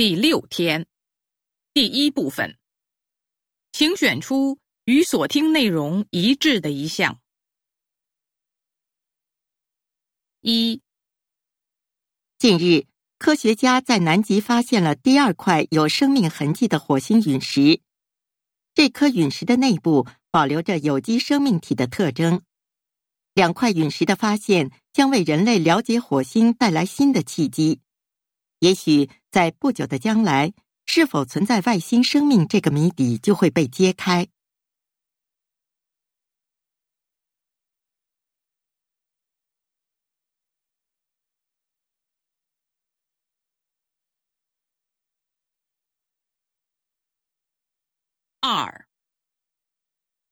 第六天，第一部分，请选出与所听内容一致的一项。一，近日，科学家在南极发现了第二块有生命痕迹的火星陨石。这颗陨石的内部保留着有机生命体的特征。两块陨石的发现将为人类了解火星带来新的契机。也许在不久的将来，是否存在外星生命这个谜底就会被揭开。二，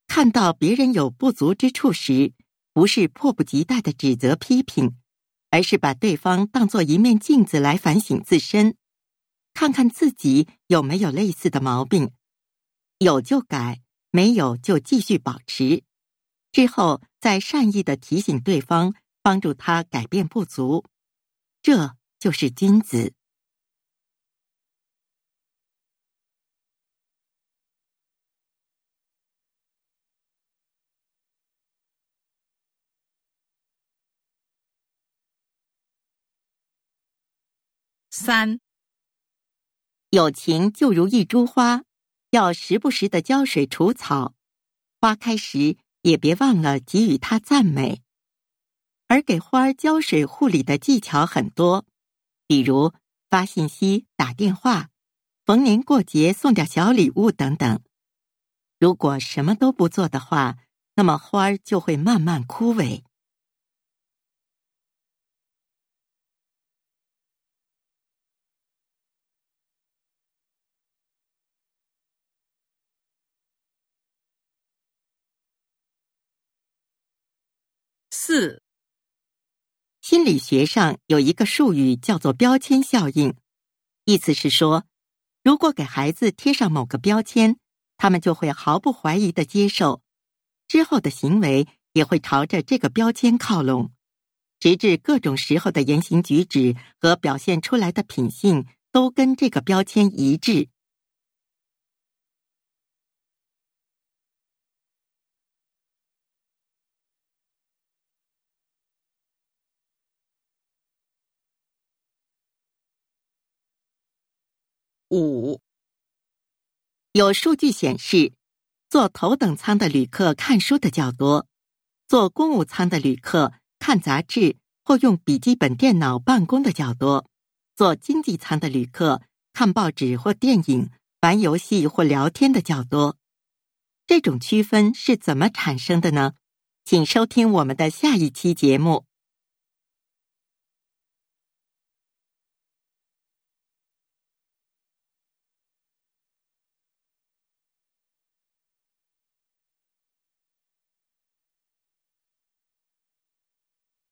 看到别人有不足之处时，不是迫不及待的指责批评。而是把对方当作一面镜子来反省自身，看看自己有没有类似的毛病，有就改，没有就继续保持，之后再善意的提醒对方，帮助他改变不足，这就是君子。三，友情就如一株花，要时不时的浇水除草。花开时也别忘了给予它赞美。而给花儿浇水护理的技巧很多，比如发信息、打电话、逢年过节送点小礼物等等。如果什么都不做的话，那么花儿就会慢慢枯萎。四，心理学上有一个术语叫做标签效应，意思是说，如果给孩子贴上某个标签，他们就会毫不怀疑的接受，之后的行为也会朝着这个标签靠拢，直至各种时候的言行举止和表现出来的品性都跟这个标签一致。五，有数据显示，坐头等舱的旅客看书的较多，坐公务舱的旅客看杂志或用笔记本电脑办公的较多，坐经济舱的旅客看报纸或电影、玩游戏或聊天的较多。这种区分是怎么产生的呢？请收听我们的下一期节目。